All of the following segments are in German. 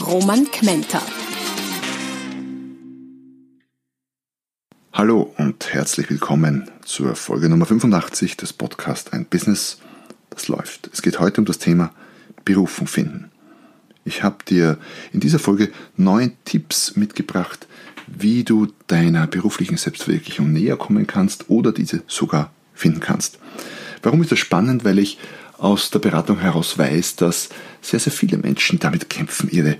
Roman Kmenter. Hallo und herzlich willkommen zur Folge Nummer 85 des Podcasts Ein Business, das läuft. Es geht heute um das Thema Berufung finden. Ich habe dir in dieser Folge neun Tipps mitgebracht, wie du deiner beruflichen Selbstverwirklichung näher kommen kannst oder diese sogar finden kannst. Warum ist das spannend? Weil ich aus der Beratung heraus weiß, dass sehr, sehr viele Menschen damit kämpfen, ihre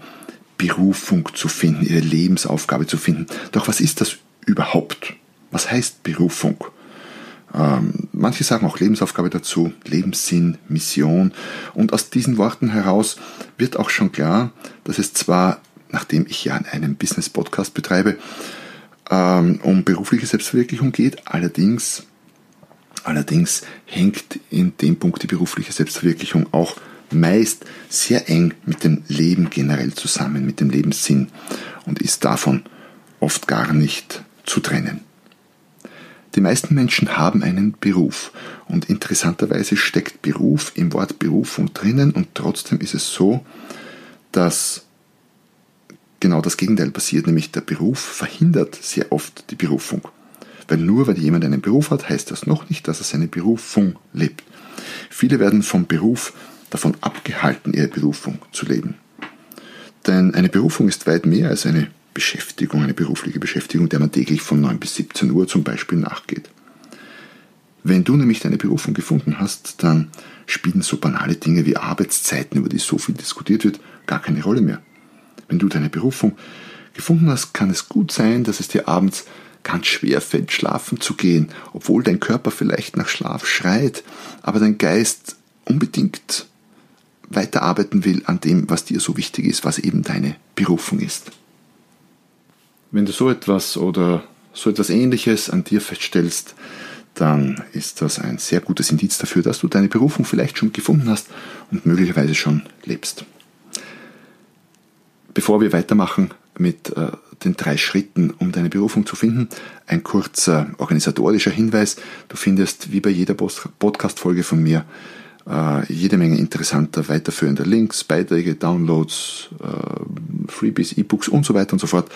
Berufung zu finden, ihre Lebensaufgabe zu finden. Doch was ist das überhaupt? Was heißt Berufung? Ähm, manche sagen auch Lebensaufgabe dazu, Lebenssinn, Mission. Und aus diesen Worten heraus wird auch schon klar, dass es zwar, nachdem ich ja einen Business-Podcast betreibe, ähm, um berufliche Selbstverwirklichung geht, allerdings Allerdings hängt in dem Punkt die berufliche Selbstverwirklichung auch meist sehr eng mit dem Leben generell zusammen, mit dem Lebenssinn und ist davon oft gar nicht zu trennen. Die meisten Menschen haben einen Beruf und interessanterweise steckt Beruf im Wort Berufung drinnen und trotzdem ist es so, dass genau das Gegenteil passiert, nämlich der Beruf verhindert sehr oft die Berufung. Weil nur weil jemand einen Beruf hat, heißt das noch nicht, dass er seine Berufung lebt. Viele werden vom Beruf davon abgehalten, ihre Berufung zu leben. Denn eine Berufung ist weit mehr als eine Beschäftigung, eine berufliche Beschäftigung, der man täglich von 9 bis 17 Uhr zum Beispiel nachgeht. Wenn du nämlich deine Berufung gefunden hast, dann spielen so banale Dinge wie Arbeitszeiten, über die so viel diskutiert wird, gar keine Rolle mehr. Wenn du deine Berufung gefunden hast, kann es gut sein, dass es dir abends ganz schwer fällt, schlafen zu gehen, obwohl dein Körper vielleicht nach Schlaf schreit, aber dein Geist unbedingt weiterarbeiten will an dem, was dir so wichtig ist, was eben deine Berufung ist. Wenn du so etwas oder so etwas Ähnliches an dir feststellst, dann ist das ein sehr gutes Indiz dafür, dass du deine Berufung vielleicht schon gefunden hast und möglicherweise schon lebst. Bevor wir weitermachen mit äh, den drei Schritten, um deine Berufung zu finden. Ein kurzer organisatorischer Hinweis. Du findest wie bei jeder Podcast-Folge von mir äh, jede Menge interessanter, weiterführender Links, Beiträge, Downloads, äh, Freebies, E-Books und so weiter und so fort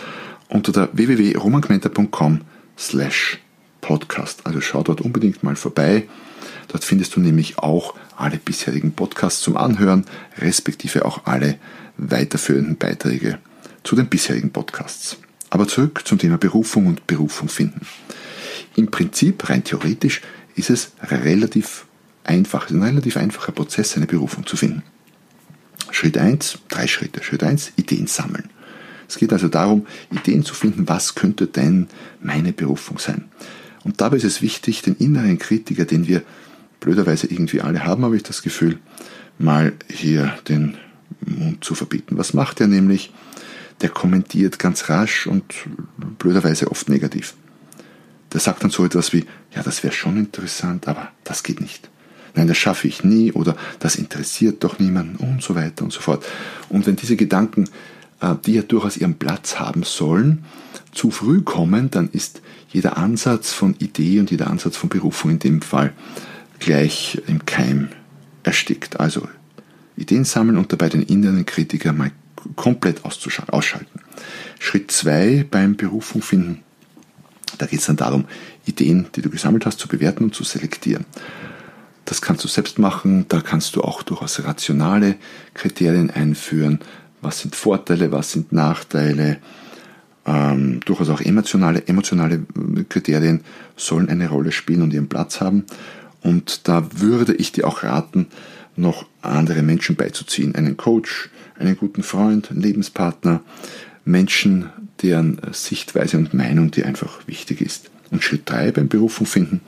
unter der www.romankmenta.com slash podcast. Also schau dort unbedingt mal vorbei. Dort findest du nämlich auch alle bisherigen Podcasts zum Anhören, respektive auch alle weiterführenden Beiträge zu den bisherigen Podcasts. Aber zurück zum Thema Berufung und Berufung finden. Im Prinzip, rein theoretisch, ist es relativ einfach, ein relativ einfacher Prozess, eine Berufung zu finden. Schritt 1, drei Schritte. Schritt 1, Ideen sammeln. Es geht also darum, Ideen zu finden, was könnte denn meine Berufung sein. Und dabei ist es wichtig, den inneren Kritiker, den wir blöderweise irgendwie alle haben, habe ich das Gefühl, mal hier den Mund zu verbieten. Was macht er nämlich? Der kommentiert ganz rasch und blöderweise oft negativ. Der sagt dann so etwas wie, ja, das wäre schon interessant, aber das geht nicht. Nein, das schaffe ich nie oder das interessiert doch niemanden und so weiter und so fort. Und wenn diese Gedanken, äh, die ja durchaus ihren Platz haben sollen, zu früh kommen, dann ist jeder Ansatz von Idee und jeder Ansatz von Berufung in dem Fall gleich im Keim erstickt. Also Ideen sammeln und dabei den inneren Kritiker mal komplett ausschalten. Schritt 2 beim Berufung finden. Da geht es dann darum, Ideen, die du gesammelt hast, zu bewerten und zu selektieren. Das kannst du selbst machen, da kannst du auch durchaus rationale Kriterien einführen. Was sind Vorteile, was sind Nachteile? Ähm, durchaus auch emotionale, emotionale Kriterien sollen eine Rolle spielen und ihren Platz haben. Und da würde ich dir auch raten, noch andere Menschen beizuziehen. Einen Coach, einen guten Freund, einen Lebenspartner, Menschen, deren Sichtweise und Meinung dir einfach wichtig ist. Und Schritt 3 beim Berufung finden,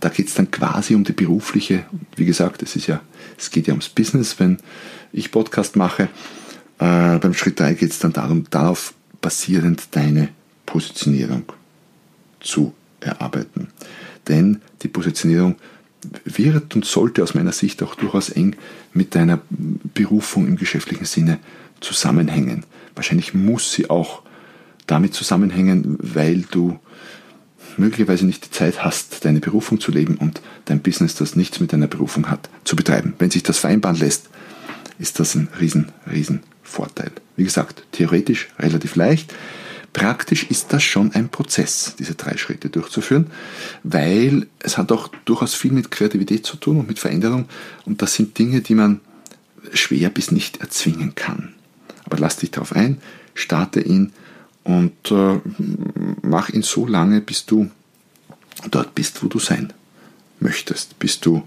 da geht es dann quasi um die berufliche, wie gesagt, es ist ja, es geht ja ums Business, wenn ich Podcast mache. Äh, beim Schritt 3 geht es dann darum, darauf basierend deine Positionierung zu erarbeiten. Denn die Positionierung wird und sollte aus meiner Sicht auch durchaus eng mit deiner Berufung im geschäftlichen Sinne zusammenhängen. Wahrscheinlich muss sie auch damit zusammenhängen, weil du möglicherweise nicht die Zeit hast, deine Berufung zu leben und dein Business, das nichts mit deiner Berufung hat, zu betreiben. Wenn sich das vereinbaren lässt, ist das ein riesen, riesen Vorteil. Wie gesagt, theoretisch relativ leicht. Praktisch ist das schon ein Prozess, diese drei Schritte durchzuführen, weil es hat auch durchaus viel mit Kreativität zu tun und mit Veränderung und das sind Dinge, die man schwer bis nicht erzwingen kann. Aber lass dich darauf ein, starte ihn und äh, mach ihn so lange, bis du dort bist, wo du sein möchtest, bis du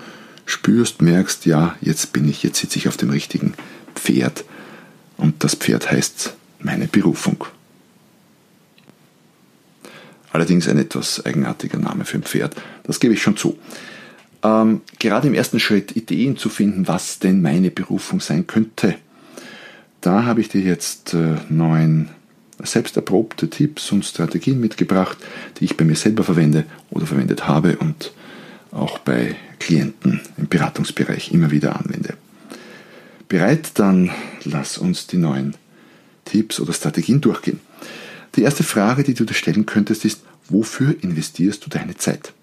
spürst, merkst, ja, jetzt bin ich, jetzt sitze ich auf dem richtigen Pferd und das Pferd heißt meine Berufung. Allerdings ein etwas eigenartiger Name für ein Pferd, das gebe ich schon zu. Ähm, gerade im ersten Schritt Ideen zu finden, was denn meine Berufung sein könnte. Da habe ich dir jetzt äh, neun selbst erprobte Tipps und Strategien mitgebracht, die ich bei mir selber verwende oder verwendet habe und auch bei Klienten im Beratungsbereich immer wieder anwende. Bereit? Dann lass uns die neuen Tipps oder Strategien durchgehen. Die erste Frage, die du dir stellen könntest, ist, wofür investierst du deine Zeit?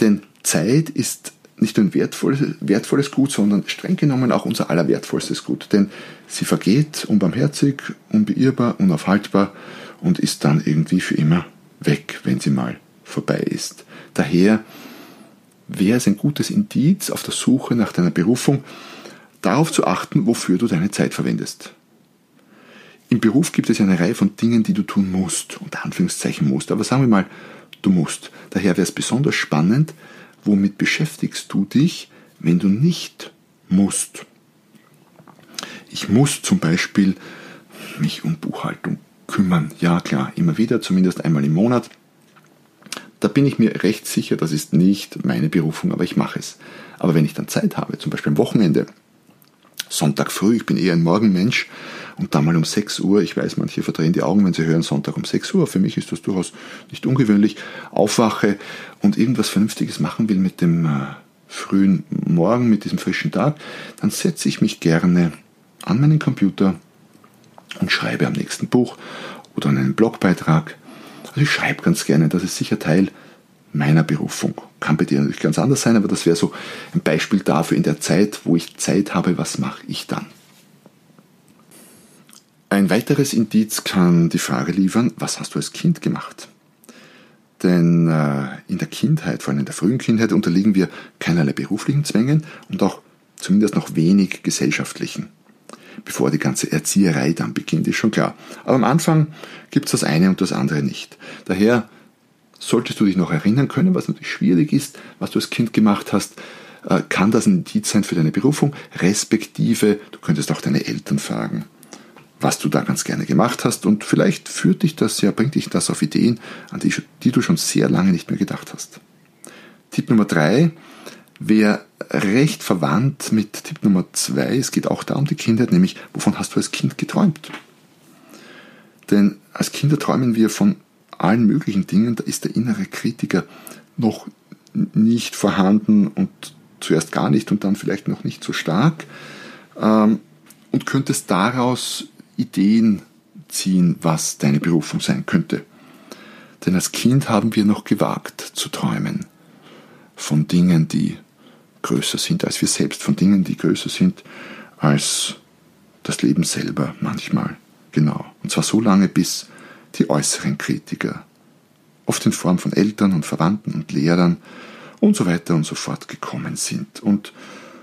Denn Zeit ist nicht nur ein wertvolles, wertvolles Gut, sondern streng genommen auch unser allerwertvollstes Gut. Denn sie vergeht unbarmherzig, unbeirrbar, unaufhaltbar und ist dann irgendwie für immer weg, wenn sie mal vorbei ist. Daher wäre es ein gutes Indiz auf der Suche nach deiner Berufung, darauf zu achten, wofür du deine Zeit verwendest. Im Beruf gibt es ja eine Reihe von Dingen, die du tun musst, unter Anführungszeichen musst, aber sagen wir mal, du musst. Daher wäre es besonders spannend, womit beschäftigst du dich, wenn du nicht musst. Ich muss zum Beispiel mich um Buchhaltung kümmern. Ja klar, immer wieder, zumindest einmal im Monat. Da bin ich mir recht sicher, das ist nicht meine Berufung, aber ich mache es. Aber wenn ich dann Zeit habe, zum Beispiel am Wochenende, Sonntag früh, ich bin eher ein Morgenmensch, und dann mal um 6 Uhr, ich weiß, manche verdrehen die Augen, wenn sie hören Sonntag um 6 Uhr, für mich ist das durchaus nicht ungewöhnlich, aufwache und irgendwas Vernünftiges machen will mit dem äh, frühen Morgen, mit diesem frischen Tag, dann setze ich mich gerne an meinen Computer und schreibe am nächsten Buch oder an einen Blogbeitrag. Also ich schreibe ganz gerne, das ist sicher Teil meiner Berufung. Kann bei dir natürlich ganz anders sein, aber das wäre so ein Beispiel dafür in der Zeit, wo ich Zeit habe, was mache ich dann? Ein weiteres Indiz kann die Frage liefern, was hast du als Kind gemacht? Denn äh, in der Kindheit, vor allem in der frühen Kindheit, unterliegen wir keinerlei beruflichen Zwängen und auch zumindest noch wenig gesellschaftlichen. Bevor die ganze Erzieherei dann beginnt, ist schon klar. Aber am Anfang gibt es das eine und das andere nicht. Daher solltest du dich noch erinnern können, was natürlich schwierig ist, was du als Kind gemacht hast, äh, kann das ein Indiz sein für deine Berufung, respektive du könntest auch deine Eltern fragen was du da ganz gerne gemacht hast und vielleicht führt dich das ja, bringt dich das auf Ideen, an die, die du schon sehr lange nicht mehr gedacht hast. Tipp Nummer drei wäre recht verwandt mit Tipp Nummer zwei. Es geht auch da um die Kindheit, nämlich wovon hast du als Kind geträumt? Denn als Kinder träumen wir von allen möglichen Dingen, da ist der innere Kritiker noch nicht vorhanden und zuerst gar nicht und dann vielleicht noch nicht so stark ähm, und könntest daraus Ideen ziehen, was deine Berufung sein könnte. Denn als Kind haben wir noch gewagt zu träumen von Dingen, die größer sind als wir selbst, von Dingen, die größer sind als das Leben selber manchmal. Genau. Und zwar so lange, bis die äußeren Kritiker, oft in Form von Eltern und Verwandten und Lehrern und so weiter und so fort gekommen sind. Und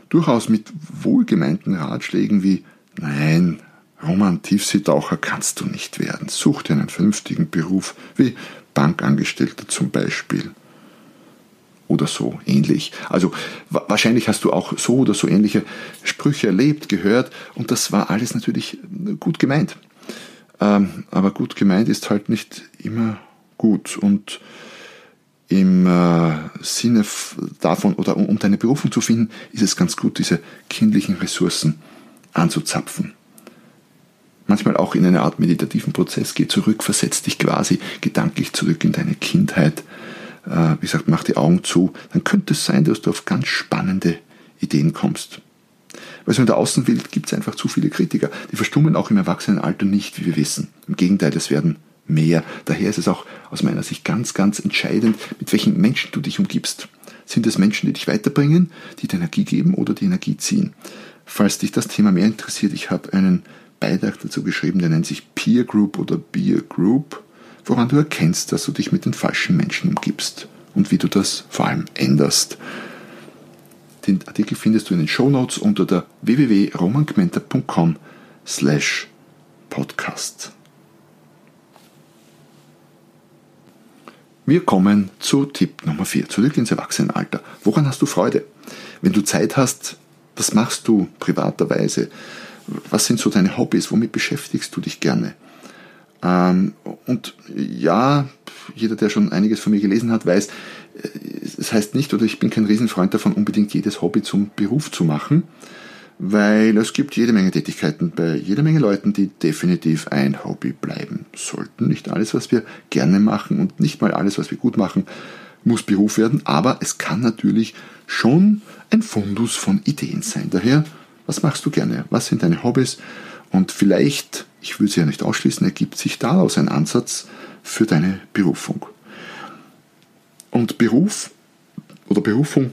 durchaus mit wohlgemeinten Ratschlägen wie, nein, Roman Tiefseetaucher kannst du nicht werden. Such dir einen vernünftigen Beruf wie Bankangestellter zum Beispiel. Oder so ähnlich. Also wahrscheinlich hast du auch so oder so ähnliche Sprüche erlebt, gehört und das war alles natürlich gut gemeint. Ähm, aber gut gemeint ist halt nicht immer gut und im äh, Sinne davon oder um deine Berufung zu finden, ist es ganz gut, diese kindlichen Ressourcen anzuzapfen manchmal auch in eine Art meditativen Prozess, geh zurück, versetz dich quasi gedanklich zurück in deine Kindheit. Äh, wie gesagt, mach die Augen zu, dann könnte es sein, dass du auf ganz spannende Ideen kommst. Weil so in der Außenwelt gibt es einfach zu viele Kritiker. Die verstummen auch im Erwachsenenalter nicht, wie wir wissen. Im Gegenteil, es werden mehr. Daher ist es auch aus meiner Sicht ganz, ganz entscheidend, mit welchen Menschen du dich umgibst. Sind es Menschen, die dich weiterbringen, die dir Energie geben oder die Energie ziehen? Falls dich das Thema mehr interessiert, ich habe einen Beitrag dazu geschrieben, der nennt sich Peer Group oder Beer Group, woran du erkennst, dass du dich mit den falschen Menschen umgibst und wie du das vor allem änderst. Den Artikel findest du in den Show Notes unter der www.romangmenta.com slash podcast. Wir kommen zu Tipp Nummer 4, zurück ins Erwachsenenalter. Woran hast du Freude? Wenn du Zeit hast, was machst du privaterweise? Was sind so deine Hobbys? Womit beschäftigst du dich gerne? Ähm, und ja, jeder, der schon einiges von mir gelesen hat, weiß, es heißt nicht, oder ich bin kein Riesenfreund davon, unbedingt jedes Hobby zum Beruf zu machen, weil es gibt jede Menge Tätigkeiten bei jeder Menge Leuten, die definitiv ein Hobby bleiben sollten. Nicht alles, was wir gerne machen und nicht mal alles, was wir gut machen, muss Beruf werden, aber es kann natürlich schon ein Fundus von Ideen sein. Daher, was machst du gerne? Was sind deine Hobbys? Und vielleicht, ich will sie ja nicht ausschließen, ergibt sich daraus ein Ansatz für deine Berufung. Und Beruf oder Berufung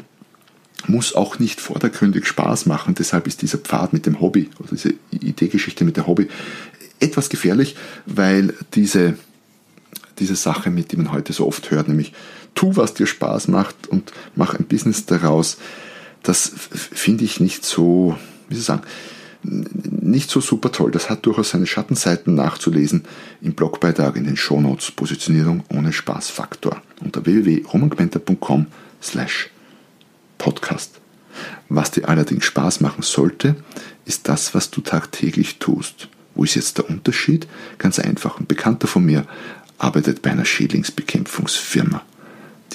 muss auch nicht vordergründig Spaß machen. Deshalb ist dieser Pfad mit dem Hobby, oder diese Ideegeschichte mit dem Hobby, etwas gefährlich, weil diese, diese Sache, mit die man heute so oft hört, nämlich tu, was dir Spaß macht und mach ein Business daraus, das finde ich nicht so, wie ich sagen, nicht so super toll. Das hat durchaus seine Schattenseiten nachzulesen im Blogbeitrag in den Shownotes Positionierung ohne Spaßfaktor unter www.romangmenta.com slash podcast. Was dir allerdings Spaß machen sollte, ist das, was du tagtäglich tust. Wo ist jetzt der Unterschied? Ganz einfach. Ein Bekannter von mir arbeitet bei einer Schädlingsbekämpfungsfirma.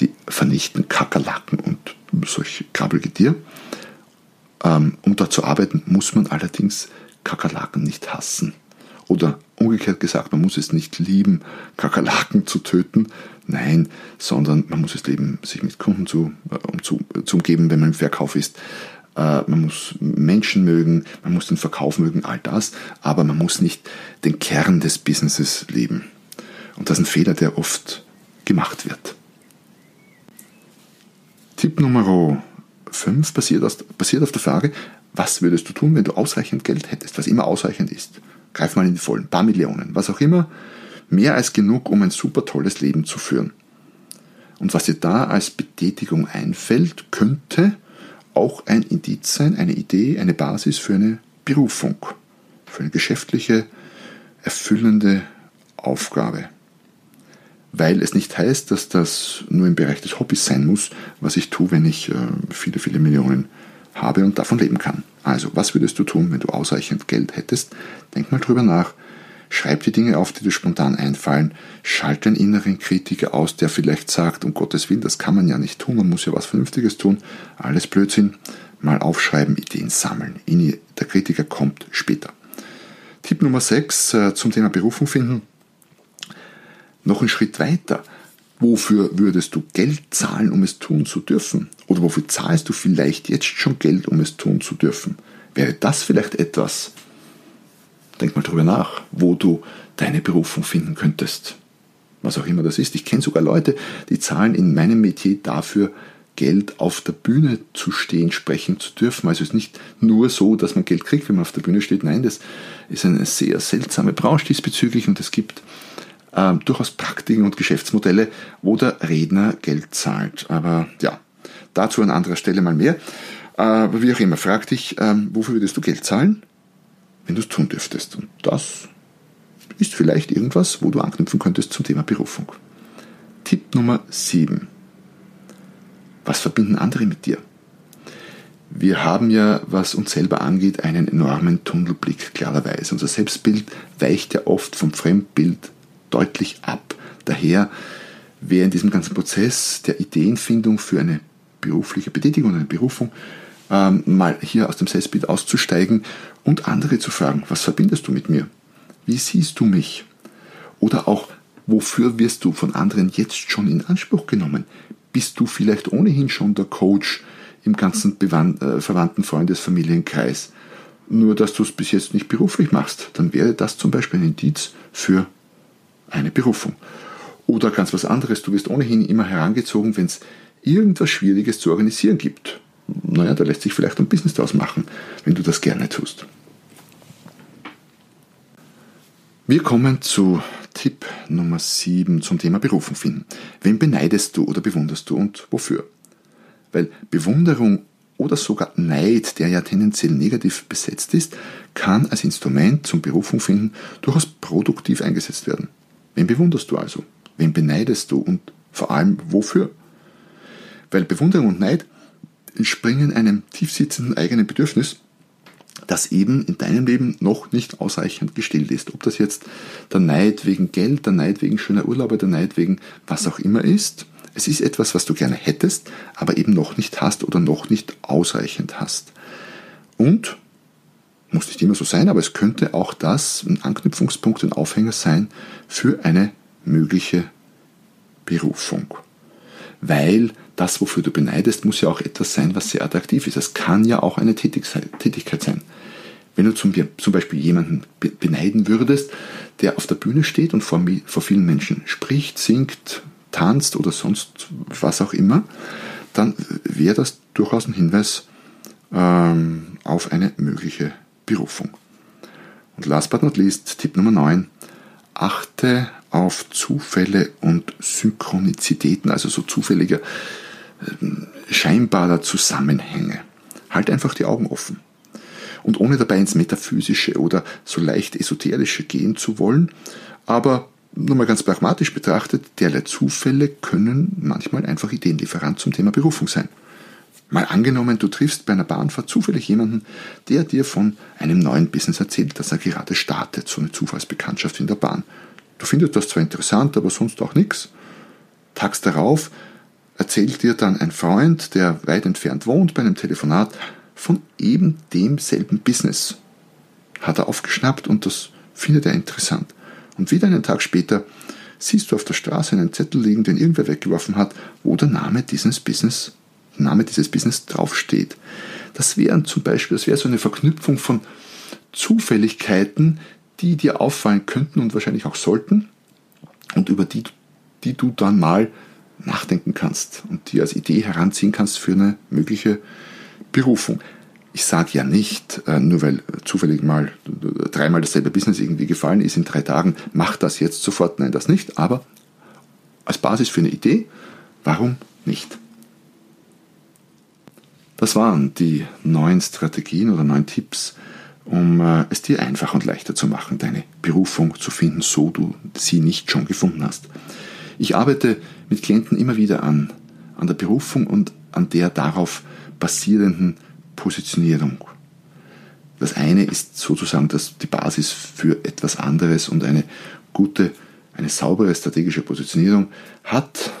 Die vernichten Kakerlaken und solche Krabbelgetier. Ähm, um dort zu arbeiten, muss man allerdings Kakerlaken nicht hassen. Oder umgekehrt gesagt, man muss es nicht lieben, Kakerlaken zu töten. Nein, sondern man muss es lieben, sich mit Kunden zu, äh, um zu, zu umgeben, wenn man im Verkauf ist. Äh, man muss Menschen mögen, man muss den Verkauf mögen, all das, aber man muss nicht den Kern des Businesses lieben. Und das ist ein Fehler, der oft gemacht wird. Tipp Nummer 5 basiert, basiert auf der Frage, was würdest du tun, wenn du ausreichend Geld hättest, was immer ausreichend ist? Greif mal in die Vollen, paar Millionen, was auch immer, mehr als genug, um ein super tolles Leben zu führen. Und was dir da als Betätigung einfällt, könnte auch ein Indiz sein, eine Idee, eine Basis für eine Berufung, für eine geschäftliche, erfüllende Aufgabe weil es nicht heißt, dass das nur im Bereich des Hobbys sein muss, was ich tue, wenn ich äh, viele, viele Millionen habe und davon leben kann. Also, was würdest du tun, wenn du ausreichend Geld hättest? Denk mal drüber nach. Schreib die Dinge auf, die dir spontan einfallen. Schalt den inneren Kritiker aus, der vielleicht sagt, um Gottes Willen, das kann man ja nicht tun, man muss ja was Vernünftiges tun. Alles Blödsinn. Mal aufschreiben, Ideen sammeln. Der Kritiker kommt später. Tipp Nummer 6 äh, zum Thema Berufung finden noch einen Schritt weiter. Wofür würdest du Geld zahlen, um es tun zu dürfen? Oder wofür zahlst du vielleicht jetzt schon Geld, um es tun zu dürfen? Wäre das vielleicht etwas, denk mal drüber nach, wo du deine Berufung finden könntest? Was auch immer das ist. Ich kenne sogar Leute, die zahlen in meinem Metier dafür, Geld auf der Bühne zu stehen, sprechen zu dürfen. Also es ist nicht nur so, dass man Geld kriegt, wenn man auf der Bühne steht. Nein, das ist eine sehr seltsame Branche diesbezüglich und es gibt äh, durchaus Praktiken und Geschäftsmodelle, wo der Redner Geld zahlt. Aber ja, dazu an anderer Stelle mal mehr. Aber wie auch immer, frag dich, äh, wofür würdest du Geld zahlen, wenn du es tun dürftest? Und das ist vielleicht irgendwas, wo du anknüpfen könntest zum Thema Berufung. Tipp Nummer 7. Was verbinden andere mit dir? Wir haben ja, was uns selber angeht, einen enormen Tunnelblick, klarerweise. Unser Selbstbild weicht ja oft vom Fremdbild deutlich ab. Daher wäre in diesem ganzen Prozess der Ideenfindung für eine berufliche Betätigung, eine Berufung, ähm, mal hier aus dem Selbstbild auszusteigen und andere zu fragen, was verbindest du mit mir? Wie siehst du mich? Oder auch, wofür wirst du von anderen jetzt schon in Anspruch genommen? Bist du vielleicht ohnehin schon der Coach im ganzen äh, verwandten Freundes, Familienkreis? Nur, dass du es bis jetzt nicht beruflich machst, dann wäre das zum Beispiel ein Indiz für eine Berufung. Oder ganz was anderes, du wirst ohnehin immer herangezogen, wenn es irgendwas Schwieriges zu organisieren gibt. Naja, da lässt sich vielleicht ein Business daraus machen, wenn du das gerne tust. Wir kommen zu Tipp Nummer 7 zum Thema Berufung finden. Wen beneidest du oder bewunderst du und wofür? Weil Bewunderung oder sogar Neid, der ja tendenziell negativ besetzt ist, kann als Instrument zum Berufung finden durchaus produktiv eingesetzt werden. Wen bewunderst du also? Wen beneidest du und vor allem wofür? Weil Bewunderung und Neid entspringen einem tiefsitzenden eigenen Bedürfnis, das eben in deinem Leben noch nicht ausreichend gestillt ist. Ob das jetzt der Neid wegen Geld, der Neid wegen schöner Urlaube, der Neid wegen was auch immer ist. Es ist etwas, was du gerne hättest, aber eben noch nicht hast oder noch nicht ausreichend hast. Und, muss nicht immer so sein, aber es könnte auch das ein Anknüpfungspunkt, ein Aufhänger sein für eine mögliche Berufung. Weil das, wofür du beneidest, muss ja auch etwas sein, was sehr attraktiv ist. Es kann ja auch eine Tätigkeit sein. Wenn du zum, Beispiel jemanden beneiden würdest, der auf der Bühne steht und vor, vielen Menschen spricht, singt, tanzt oder sonst was auch immer, dann wäre das durchaus ein Hinweis ähm, auf eine mögliche Berufung. Und last but not least, Tipp Nummer 9, achte auf Zufälle und Synchronizitäten, also so zufällige äh, scheinbarer Zusammenhänge. Halt einfach die Augen offen. Und ohne dabei ins Metaphysische oder so leicht Esoterische gehen zu wollen, aber nur mal ganz pragmatisch betrachtet, derlei Zufälle können manchmal einfach Ideenlieferant zum Thema Berufung sein. Mal angenommen, du triffst bei einer Bahnfahrt zufällig jemanden, der dir von einem neuen Business erzählt, das er gerade startet, so eine Zufallsbekanntschaft in der Bahn. Du findest das zwar interessant, aber sonst auch nichts. Tags darauf erzählt dir dann ein Freund, der weit entfernt wohnt, bei einem Telefonat von eben demselben Business. Hat er aufgeschnappt und das findet er interessant. Und wieder einen Tag später siehst du auf der Straße einen Zettel liegen, den irgendwer weggeworfen hat, wo der Name dieses Business, Name dieses Business draufsteht. Das wären zum Beispiel, das wäre so eine Verknüpfung von Zufälligkeiten, die dir auffallen könnten und wahrscheinlich auch sollten und über die, die du dann mal nachdenken kannst und die als Idee heranziehen kannst für eine mögliche Berufung. Ich sage ja nicht, äh, nur weil zufällig mal dreimal dasselbe Business irgendwie gefallen ist in drei Tagen, mach das jetzt sofort. Nein, das nicht. Aber als Basis für eine Idee, warum nicht? Das waren die neun Strategien oder neun Tipps, um äh, es dir einfach und leichter zu machen, deine Berufung zu finden, so du sie nicht schon gefunden hast. Ich arbeite mit Klienten immer wieder an, an der Berufung und an der darauf basierenden Positionierung. Das eine ist sozusagen das, die Basis für etwas anderes und eine gute, eine saubere strategische Positionierung hat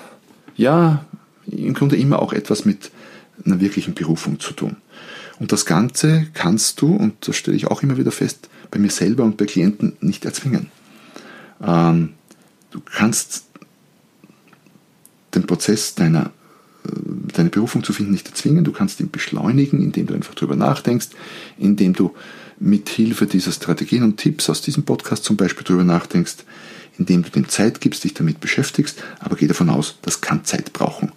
ja im Grunde immer auch etwas mit einer wirklichen Berufung zu tun. Und das Ganze kannst du, und das stelle ich auch immer wieder fest, bei mir selber und bei Klienten nicht erzwingen. Ähm, du kannst den Prozess deiner, äh, deine Berufung zu finden nicht erzwingen, du kannst ihn beschleunigen, indem du einfach darüber nachdenkst, indem du mit Hilfe dieser Strategien und Tipps aus diesem Podcast zum Beispiel darüber nachdenkst, indem du dem Zeit gibst, dich damit beschäftigst, aber geh davon aus, das kann Zeit brauchen.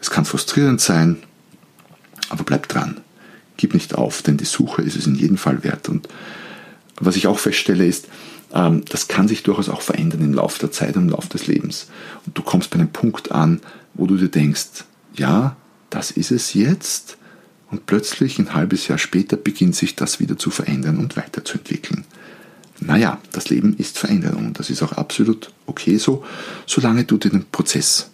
Es kann frustrierend sein, aber bleib dran. Gib nicht auf, denn die Suche ist es in jedem Fall wert. Und was ich auch feststelle ist, ähm, das kann sich durchaus auch verändern im Laufe der Zeit und im Laufe des Lebens. Und du kommst bei einem Punkt an, wo du dir denkst, ja, das ist es jetzt. Und plötzlich ein halbes Jahr später beginnt sich das wieder zu verändern und weiterzuentwickeln. Naja, das Leben ist Veränderung und das ist auch absolut okay so, solange du den Prozess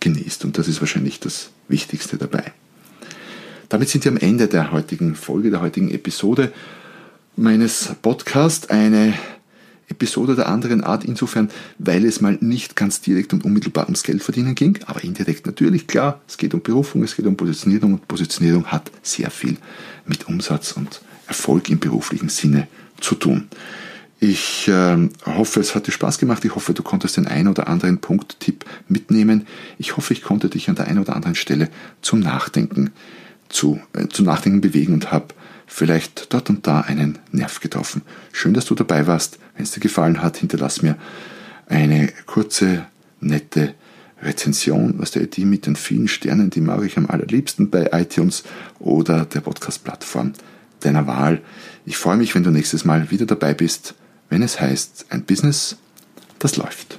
genießt. Und das ist wahrscheinlich das Wichtigste dabei. Damit sind wir am Ende der heutigen Folge, der heutigen Episode meines Podcasts. Eine Episode der anderen Art, insofern, weil es mal nicht ganz direkt und unmittelbar ums Geld verdienen ging, aber indirekt natürlich, klar, es geht um Berufung, es geht um Positionierung und Positionierung hat sehr viel mit Umsatz und Erfolg im beruflichen Sinne zu tun. Ich äh, hoffe, es hat dir Spaß gemacht. Ich hoffe, du konntest den ein oder anderen Punkt-Tipp mitnehmen. Ich hoffe, ich konnte dich an der einen oder anderen Stelle zum Nachdenken, zu, äh, zum Nachdenken bewegen und habe vielleicht dort und da einen Nerv getroffen. Schön, dass du dabei warst. Wenn es dir gefallen hat, hinterlass mir eine kurze, nette Rezension, was der die mit den vielen Sternen, die mag ich am allerliebsten bei iTunes oder der Podcast-Plattform deiner Wahl. Ich freue mich, wenn du nächstes Mal wieder dabei bist wenn es heißt, ein Business, das läuft.